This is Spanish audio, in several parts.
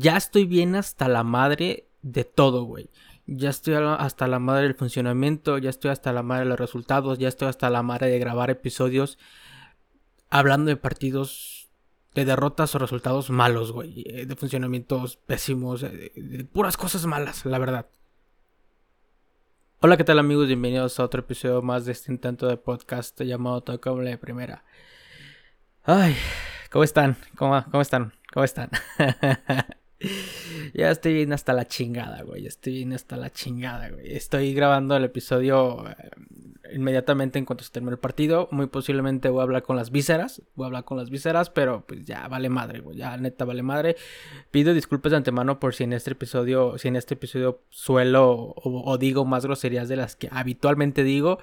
Ya estoy bien hasta la madre de todo, güey. Ya estoy hasta la madre del funcionamiento, ya estoy hasta la madre de los resultados, ya estoy hasta la madre de grabar episodios hablando de partidos, de derrotas o resultados malos, güey. Eh, de funcionamientos pésimos, eh, de, puras cosas malas, la verdad. Hola, ¿qué tal amigos? Bienvenidos a otro episodio más de este intento de podcast llamado Toca de Primera. Ay, ¿cómo están? ¿Cómo, cómo están? ¿Cómo están? ya estoy bien hasta la chingada, güey. Estoy bien hasta la chingada, güey. Estoy grabando el episodio eh, inmediatamente en cuanto se termine el partido. Muy posiblemente voy a hablar con las vísceras. Voy a hablar con las vísceras, pero pues ya vale madre, güey. Ya neta vale madre. Pido disculpas de antemano por si en este episodio, si en este episodio suelo o, digo más groserías de las que habitualmente digo.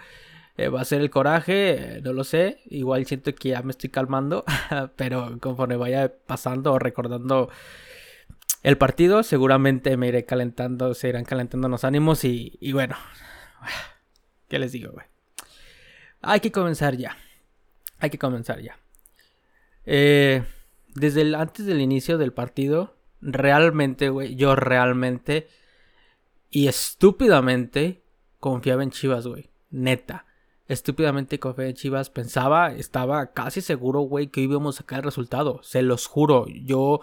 Eh, va a ser el coraje, no lo sé. Igual siento que ya me estoy calmando, pero conforme vaya pasando o recordando el partido, seguramente me iré calentando, se irán calentando los ánimos y, bueno, ¿qué les digo, güey? Hay que comenzar ya. Hay que comenzar ya. Eh, desde antes del inicio del partido, realmente, güey, yo realmente y estúpidamente confiaba en Chivas, güey. Neta. Estúpidamente confiaba en Chivas. Pensaba, estaba casi seguro, güey, que íbamos a sacar el resultado. Se los juro. Yo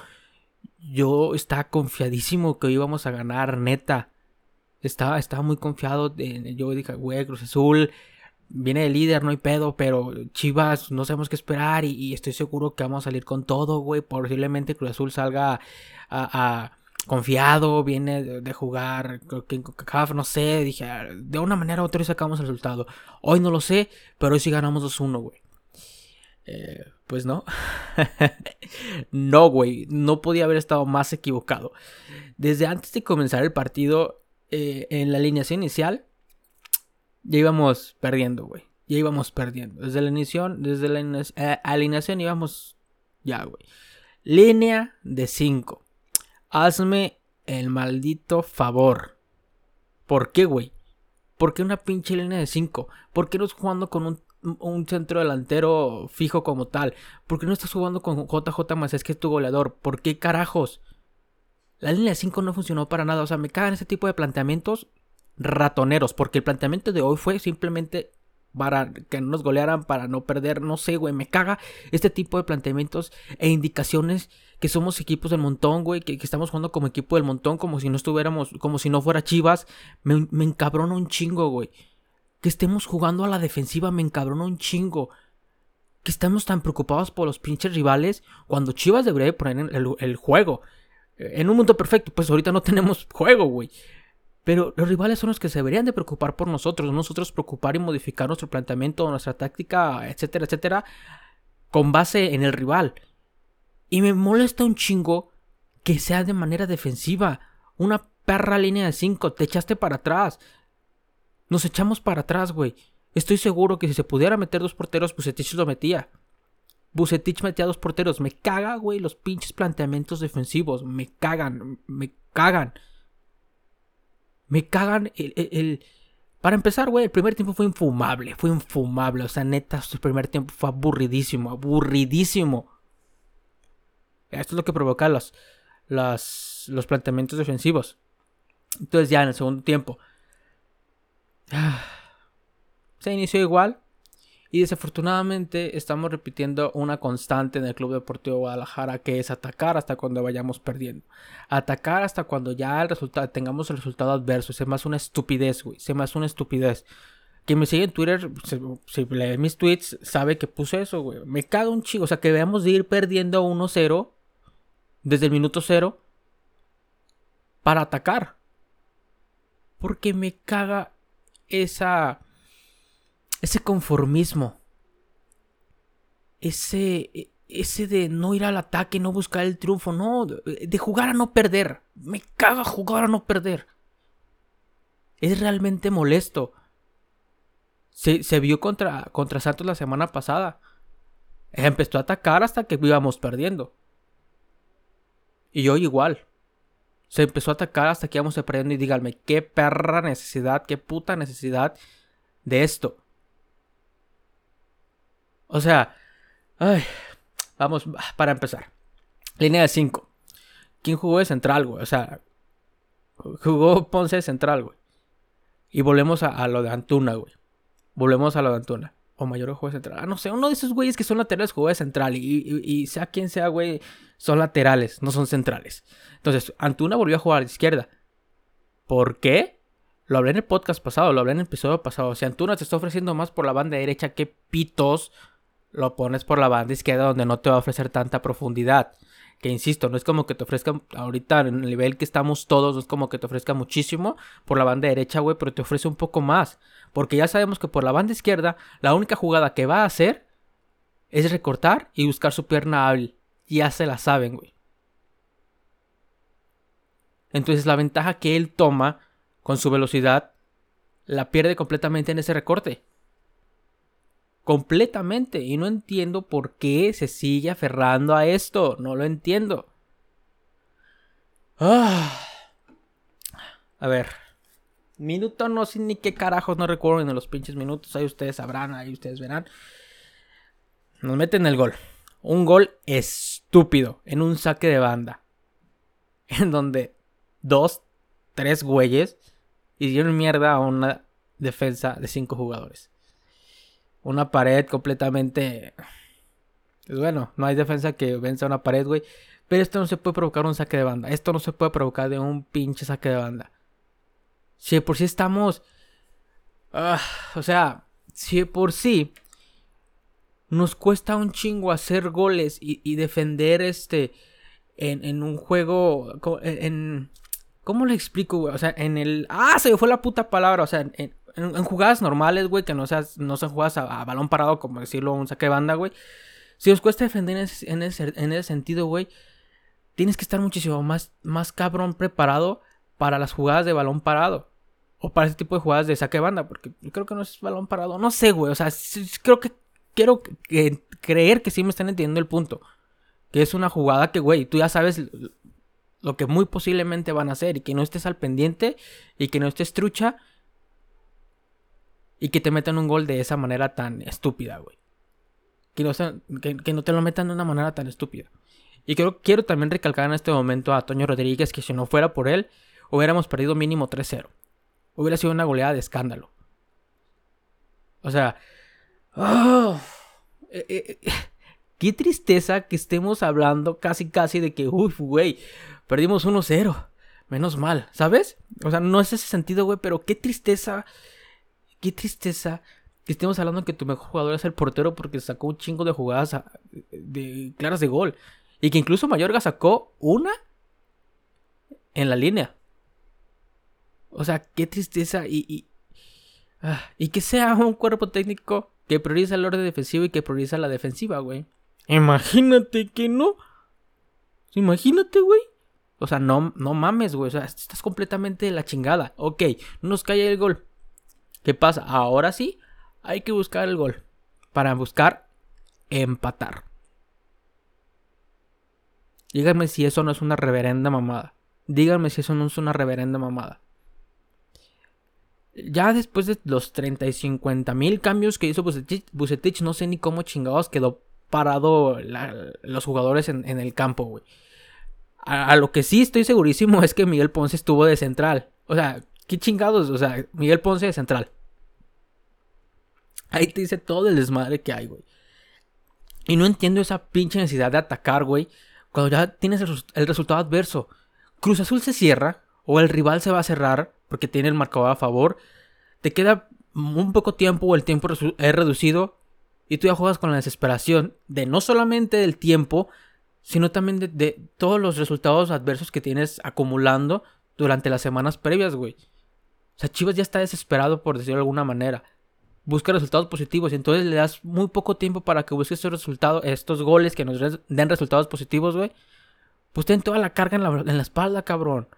yo estaba confiadísimo que íbamos a ganar, neta. Estaba, estaba muy confiado. yo dije, güey, Cruz Azul viene el líder, no hay pedo, pero Chivas no sabemos qué esperar y, estoy seguro que vamos a salir con todo, güey. Posiblemente Cruz Azul salga a, confiado, viene de, jugar con no sé. Dije, de una manera u otra sacamos el resultado. Hoy no lo sé, pero hoy sí ganamos 2-1, güey. Eh, pues no. no, güey. No podía haber estado más equivocado. Desde antes de comenzar el partido, eh, en la alineación inicial, ya íbamos perdiendo, güey. Ya íbamos perdiendo. Desde la alineación, desde la eh, alineación íbamos. Ya, güey. Línea de 5. Hazme el maldito favor. ¿Por qué, güey? ¿Por qué una pinche línea de 5? ¿Por qué no jugando con un un centro delantero fijo como tal? ¿Por qué no estás jugando con JJ más es que es tu goleador? ¿Por qué carajos? La línea 5 no funcionó para nada. O sea, me cagan ese tipo de planteamientos ratoneros. Porque el planteamiento de hoy fue simplemente para que no nos golearan, para no perder. No sé, güey. Me caga este tipo de planteamientos e indicaciones que somos equipos del montón, güey. Que, estamos jugando como equipo del montón, como si no estuviéramos, como si no fuera Chivas. Me, me encabrona un chingo, güey que estemos jugando a la defensiva me encabrona un chingo. Que estemos tan preocupados por los pinches rivales cuando Chivas debería poner el, el juego. En un mundo perfecto, pues ahorita no tenemos juego, güey. Pero los rivales son los que se deberían de preocupar por nosotros, nosotros preocupar y modificar nuestro planteamiento, nuestra táctica, etcétera, etcétera, con base en el rival. Y me molesta un chingo que sea de manera defensiva. Una perra línea de 5, te echaste para atrás. Nos echamos para atrás, güey. Estoy seguro que si se pudiera meter dos porteros, Bucetich lo metía. Bucetich metía dos porteros. Me caga, güey, los pinches planteamientos defensivos. Me cagan, me cagan. Me cagan el... Para empezar, güey, el primer tiempo fue infumable. Fue infumable. O sea, neta, su primer tiempo fue aburridísimo. Aburridísimo. Esto es lo que provoca los, los, los planteamientos defensivos. Entonces ya en el segundo tiempo Se inició igual. Y desafortunadamente estamos repitiendo una constante en el Club Deportivo Guadalajara que es atacar hasta cuando vayamos perdiendo. Atacar hasta cuando ya el resultado, tengamos el resultado adverso. Se me hace una estupidez, güey. Se me hace una estupidez. Quien me sigue en Twitter, si, lee mis tweets, sabe que puse eso, güey. Me caga un chico. O sea, que veamos de ir perdiendo 1-0 desde el minuto 0 para atacar. Porque me caga esa, ese conformismo, ese, ese de no ir al ataque, no buscar el triunfo, no, de jugar a no perder. Me caga jugar a no perder. Es realmente molesto. Se, se vio contra, contra Santos la semana pasada. Empezó a atacar hasta que íbamos perdiendo. Y hoy igual se empezó a atacar hasta que íbamos perdiendo y díganme, qué perra necesidad, qué puta necesidad de esto. O sea, ay, vamos, para empezar. Línea de 5. ¿quién jugó de central, güey? O sea, jugó Ponce de central, güey. Y volvemos a, lo de Antuna, güey. Volvemos a lo de Antuna. O Mayor jugó de central. Ah, no sé, uno de esos güeyes que son laterales de central. Y, sea quien sea, güey, son laterales, no son centrales. Entonces, Antuna volvió a jugar a la izquierda. ¿Por qué? Lo hablé en el podcast pasado, lo hablé en el episodio pasado. Si Antuna te está ofreciendo más por la banda derecha, ¿qué pitos lo pones por la banda izquierda donde no te va a ofrecer tanta profundidad? Que insisto, no es como que te ofrezca ahorita en el nivel que estamos todos, no es como que te ofrezca muchísimo por la banda derecha, güey, pero te ofrece un poco más. Porque ya sabemos que por la banda izquierda, la única jugada que va a hacer es recortar y buscar su pierna hábil. Ya se la saben, güey. Entonces la ventaja que él toma con su velocidad la pierde completamente en ese recorte. Completamente. Y no entiendo por qué se sigue aferrando a esto. No lo entiendo. Ah. A ver. Minuto no sé ni qué carajos no recuerdo en los pinches minutos. Ahí ustedes sabrán, ahí ustedes verán. Nos meten el gol. Un gol estúpido en un saque de banda. En donde dos, tres güeyes hicieron mierda a una defensa de cinco jugadores. Una pared completamente... Pues bueno, no hay defensa que venza una pared, güey. Pero esto no se puede provocar un saque de banda. Esto no se puede provocar de un pinche saque de banda. Si por sí estamos... Ah, o sea, si por sí nos cuesta un chingo hacer goles y, defender este en, en, un juego en, ¿Cómo le explico, güey? O sea, en el. ¡Ah! Se me fue la puta palabra. O sea, en, jugadas normales, güey, que no, seas, no sean jugadas a, balón parado, como decirlo, un saque de banda, güey. Si os cuesta defender en ese, en ese, en ese sentido, güey, tienes que estar muchísimo más, más cabrón preparado para las jugadas de balón parado. O para ese tipo de jugadas de saque de banda, porque creo que no es balón parado. No sé, güey. O sea, creo que quiero creer que sí me están entendiendo el punto. Que es una jugada que, güey, tú ya sabes lo que muy posiblemente van a hacer y que no estés al pendiente y que no estés trucha y que te metan un gol de esa manera tan estúpida, güey. Que no, te lo metan de una manera tan estúpida. Y quiero, quiero también recalcar en este momento a Toño Rodríguez que si no fuera por él, hubiéramos perdido mínimo 3-0. Hubiera sido una goleada de escándalo. O sea... ¡oh! Eh, eh, eh, qué tristeza que estemos hablando casi casi de que, uy, güey, Perdimos 1-0. Menos mal, ¿sabes? O sea, no es ese sentido, güey, pero qué tristeza. Qué tristeza que estemos hablando que tu mejor jugador es el portero porque sacó un chingo de jugadas de, claras de gol. Y que incluso Mayorga sacó una en la línea. O sea, qué tristeza. Y, y, ah, y que sea un cuerpo técnico que prioriza el orden defensivo y que prioriza la defensiva, güey. Imagínate que no. Imagínate, güey. O sea, no, no mames, güey. O sea, estás completamente de la chingada. Ok, no nos cae el gol. ¿Qué pasa? Ahora sí, hay que buscar el gol. Para buscar empatar. Díganme si eso no es una reverenda mamada. Díganme si eso no es una reverenda mamada. Ya después de los 30 y 50 mil cambios que hizo Bucetich, no sé ni cómo chingados quedó parado los jugadores en, en el campo, güey. A, lo que sí estoy segurísimo es que Miguel Ponce estuvo de central. O sea, qué chingados. O sea, Miguel Ponce de central. Ahí te dice todo el desmadre que hay, güey. Y no entiendo esa pinche necesidad de atacar, güey. Cuando ya tienes el, resultado adverso. Cruz Azul se cierra. O el rival se va a cerrar. Porque tiene el marcador a favor. Te queda un poco tiempo. O el tiempo es reducido. Y tú ya juegas con la desesperación. De no solamente del tiempo sino también de, todos los resultados adversos que tienes acumulando durante las semanas previas, güey. O sea, Chivas ya está desesperado, por decirlo de alguna manera. Busca resultados positivos y entonces le das muy poco tiempo para que busque estos resultados, estos goles que nos den resultados positivos, güey. Pues ten toda la carga en la, en la espalda, cabrón.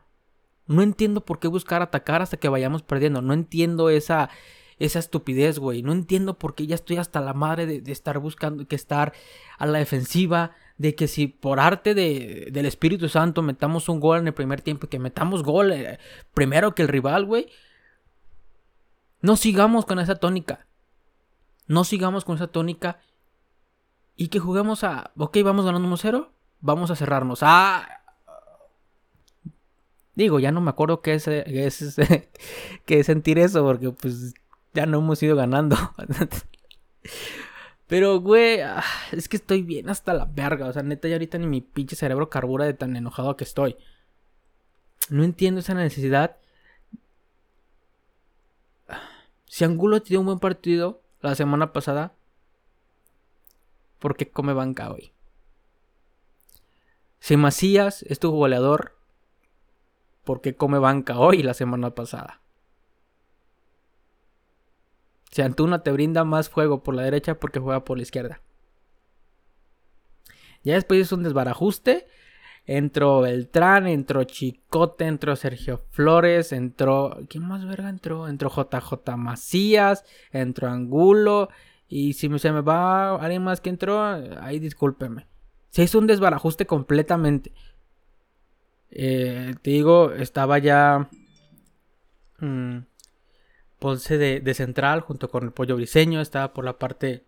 No entiendo por qué buscar atacar hasta que vayamos perdiendo. No entiendo esa, esa estupidez, güey. No entiendo por qué ya estoy hasta la madre de, de estar buscando que estar a la defensiva, de que si por arte de, del Espíritu Santo metamos un gol en el primer tiempo y que metamos gol eh, primero que el rival, güey, no sigamos con esa tónica. No sigamos con esa tónica y que juguemos a, ok, vamos ganando 1-0, vamos a cerrarnos. Ah, Digo, ya no me acuerdo qué es, qué es, qué es sentir eso, porque pues ya no hemos ido ganando. Pero, güey, ah, es que estoy bien hasta la verga. O sea, neta, ya ahorita ni mi pinche cerebro carbura de tan enojado que estoy. No entiendo esa necesidad. Si Angulo dio un buen partido la semana pasada, ¿por qué come banca hoy? Si Macías es tu goleador, ¿por qué come banca hoy la semana pasada? Si Antuna te brinda más juego por la derecha porque juega por la izquierda. Ya después es un desbarajuste. Entró Beltrán, entró Chicote, entró Sergio Flores, entró. ¿Quién más verga entró? Entró JJ Macías, entró Angulo. Y si se me va alguien más que entró, ahí discúlpeme. Se hizo un desbarajuste completamente. Eh, te digo, estaba ya. Mm, Ponce de, central junto con el pollo briseño. Estaba por la parte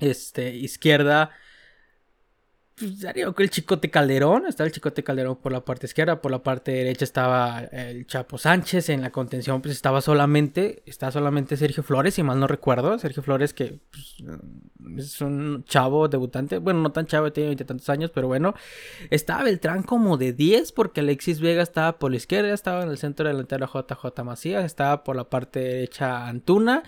este, izquierda pues, el Chicote Calderón, estaba el Chicote Calderón por la parte izquierda, por la parte derecha estaba el Chapo Sánchez, en la contención pues estaba solamente, estaba solamente Sergio Flores, si mal no recuerdo, Sergio Flores que pues, es un chavo debutante, bueno, no tan chavo, tiene tantos años, pero bueno, estaba Beltrán como de 10 porque Alexis Vega estaba por la izquierda, estaba en el centro delantero JJ Macías, estaba por la parte derecha Antuna.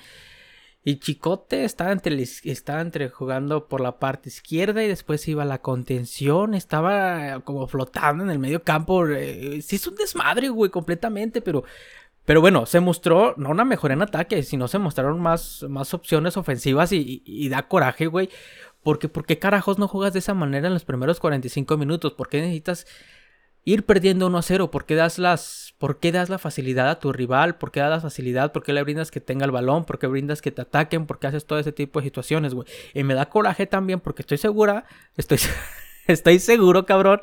Y Chicote estaba entre, estaba entre jugando por la parte izquierda y después iba la contención. Estaba como flotando en el medio campo. Eh, sí, es un desmadre, güey, completamente. Pero, pero bueno, se mostró no una mejora en ataque, sino se mostraron más, más opciones ofensivas y, y da coraje, güey. Porque, ¿Por qué carajos no juegas de esa manera en los primeros 45 minutos? ¿Por qué necesitas ir perdiendo 1 a 0? ¿Por qué das las por qué das la facilidad a tu rival? ¿Por qué das la facilidad? ¿Por qué le brindas que tenga el balón? ¿Por qué brindas que te ataquen? ¿Por qué haces todo ese tipo de situaciones, güey? Y me da coraje también porque estoy segura, estoy estoy seguro, cabrón,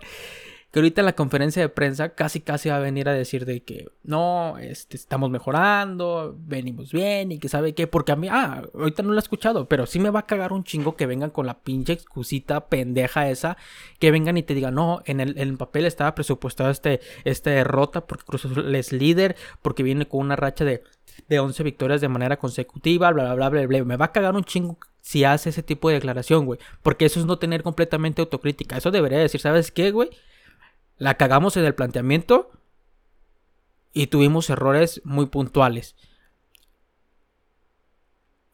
que ahorita en la conferencia de prensa casi casi va a venir a decir de que no, este, estamos mejorando, venimos bien y que sabe qué, porque a mí, ah, ahorita no lo he escuchado, pero sí me va a cagar un chingo que vengan con la pinche excusita pendeja esa, que vengan y te digan, no, en el, papel estaba presupuestado este, esta derrota porque Cruz es líder, porque viene con una racha de, de 11 victorias de manera consecutiva, bla, bla, bla, bla, bla, me va a cagar un chingo si hace ese tipo de declaración, güey, porque eso es no tener completamente autocrítica, eso debería decir, ¿sabes qué, güey? La cagamos en el planteamiento y tuvimos errores muy puntuales.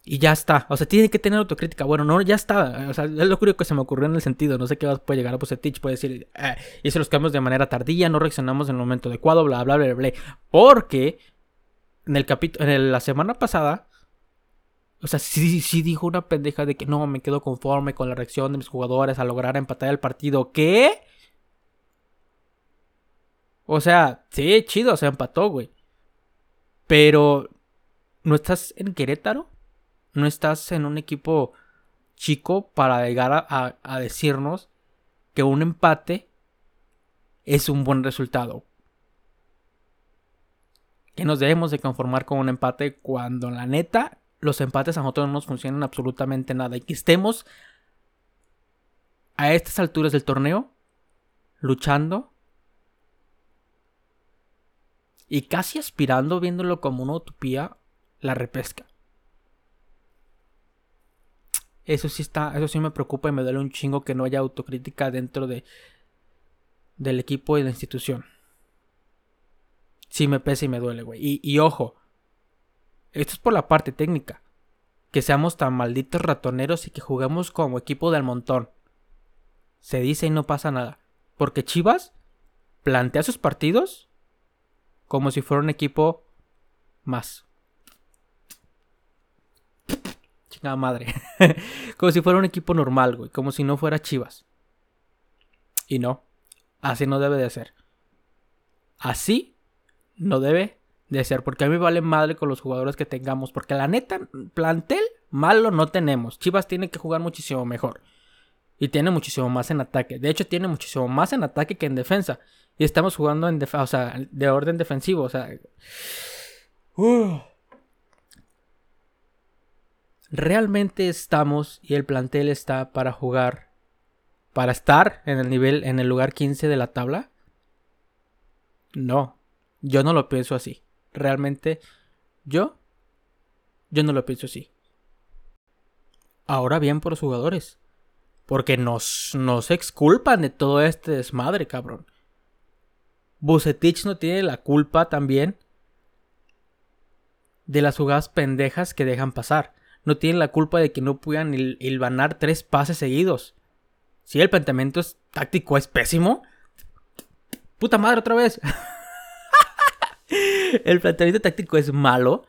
Y ya está. O sea, tiene que tener autocrítica. Bueno, no, ya está. O sea, es lo curioso que se me ocurrió en el sentido. No sé qué puede llegar a Pusetich. Puede decir, eh, hice los cambios de manera tardía, no reaccionamos en el momento adecuado, bla, bla, bla, bla. Porque en el capítulo, en la semana pasada, o sea, sí, sí dijo una pendeja de que no, me quedo conforme con la reacción de mis jugadores a lograr empatar el partido. ¿Qué? O sea, sí, chido, se empató, güey. Pero, ¿no estás en Querétaro? ¿No estás en un equipo chico para llegar a, decirnos que un empate es un buen resultado? Que nos debemos de conformar con un empate cuando la neta los empates a nosotros no nos funcionan absolutamente nada y que estemos a estas alturas del torneo luchando y casi aspirando, viéndolo como una utopía, la repesca. Eso sí está, eso sí me preocupa y me duele un chingo que no haya autocrítica dentro de del equipo y la institución. Sí me pesa y me duele, güey. Y, y ojo, esto es por la parte técnica. Que seamos tan malditos ratoneros y que juguemos como equipo del montón. Se dice y no pasa nada. Porque Chivas plantea sus partidos como si fuera un equipo más. Chingada madre. como si fuera un equipo normal, güey. Como si no fuera Chivas. Y no. Así no debe de ser. Así no debe de ser. Porque a mí vale madre con los jugadores que tengamos. Porque la neta, plantel malo no tenemos. Chivas tiene que jugar muchísimo mejor. Y tiene muchísimo más en ataque. De hecho, tiene muchísimo más en ataque que en defensa. Y estamos jugando en o sea, de orden defensivo. O sea. Realmente estamos y el plantel está para jugar. Para estar en el nivel, en el lugar 15 de la tabla. No, yo no lo pienso así. Realmente, yo, yo no lo pienso así. Ahora bien por los jugadores. Porque nos, nos exculpan de todo este desmadre, cabrón. Bucetich no tiene la culpa también de las jugadas pendejas que dejan pasar. No tiene la culpa de que no puedan hilvanar tres pases seguidos. Si el planteamiento es táctico es pésimo. Puta madre otra vez. el planteamiento táctico es malo.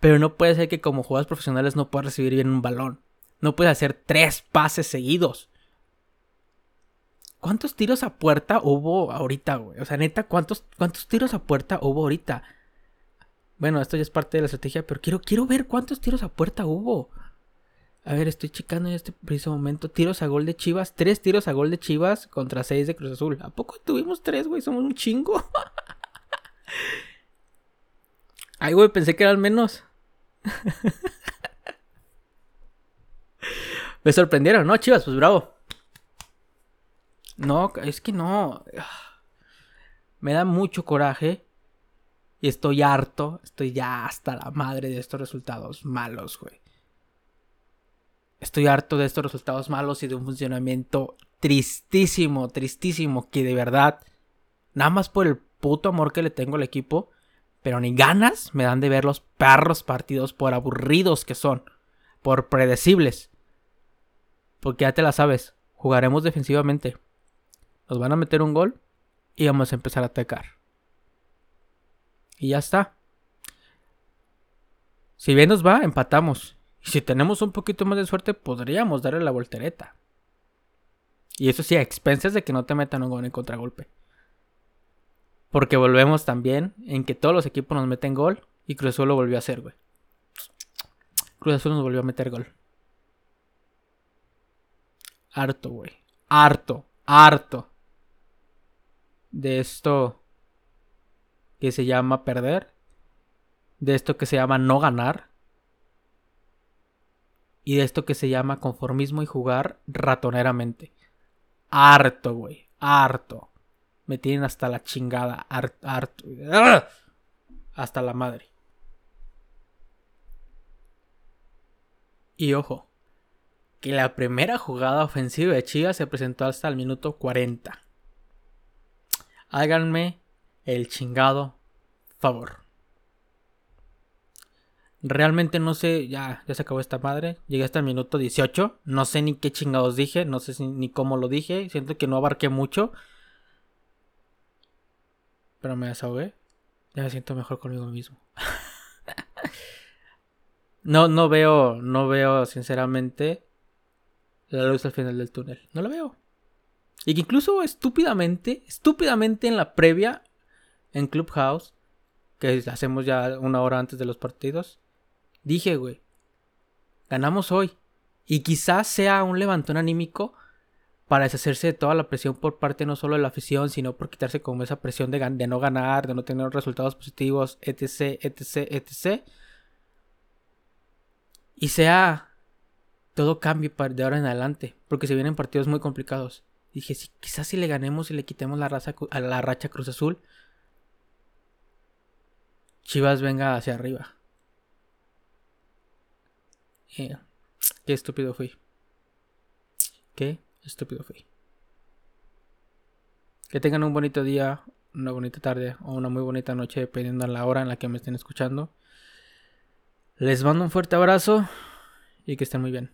Pero no puede ser que como jugadores profesionales no puedas recibir bien un balón. No puedes hacer tres pases seguidos. ¿Cuántos tiros a puerta hubo ahorita, güey? O sea, neta, ¿cuántos, cuántos tiros a puerta hubo ahorita? Bueno, esto ya es parte de la estrategia, pero quiero, quiero ver cuántos tiros a puerta hubo. A ver, estoy checando en este preciso momento. Tiros a gol de Chivas. Tres tiros a gol de Chivas contra seis de Cruz Azul. ¿A poco tuvimos tres, güey? Somos un chingo. Ay, güey, pensé que eran menos. Me sorprendieron, ¿no, Chivas? Pues bravo. No, es que no. Me da mucho coraje. Y estoy harto. Estoy ya hasta la madre de estos resultados malos, güey. Estoy harto de estos resultados malos y de un funcionamiento tristísimo, tristísimo. Que de verdad, nada más por el puto amor que le tengo al equipo, pero ni ganas me dan de ver los perros partidos por aburridos que son, por predecibles. Porque ya te la sabes, jugaremos defensivamente nos van a meter un gol y vamos a empezar a atacar. Y ya está. Si bien nos va, empatamos. Y si tenemos un poquito más de suerte, podríamos darle la voltereta. Y eso sí, a expensas de que no te metan un gol en contragolpe. Porque volvemos también en que todos los equipos nos meten gol y Cruz Azul lo volvió a hacer, güey. Cruz Azul nos volvió a meter gol. Harto, güey. Harto. Harto de esto que se llama perder, de esto que se llama no ganar, y de esto que se llama conformismo y jugar ratoneramente. Harto, güey, harto. Me tienen hasta la chingada, harto. ¡Ah! Hasta la madre. Y ojo, que la primera jugada ofensiva de Chivas se presentó hasta el minuto 40 háganme el chingado favor. Realmente no sé, ya, ya se acabó esta madre. Llegué hasta el minuto 18. No sé ni qué chingados dije, no sé ni cómo lo dije. Siento que no abarqué mucho. Pero me desahogué. Ya me siento mejor conmigo mismo. no, no veo, no veo sinceramente la luz al final del túnel. No la veo. Y que incluso estúpidamente, estúpidamente en la previa, en Clubhouse, que hacemos ya una hora antes de los partidos, dije, güey, ganamos hoy. Y quizás sea un levantón anímico para deshacerse de toda la presión por parte no solo de la afición, sino por quitarse como esa presión de, de no ganar, de no tener resultados positivos, etc, etc, etc. Y sea todo cambio de ahora en adelante, porque se vienen partidos muy complicados. Dije, si, quizás si le ganemos y le quitemos la, raza, a la racha Cruz Azul, Chivas venga hacia arriba. Qué estúpido fui. Qué estúpido fui. Que tengan un bonito día, una bonita tarde o una muy bonita noche, dependiendo de la hora en la que me estén escuchando. Les mando un fuerte abrazo y que estén muy bien.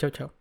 Chao, chao.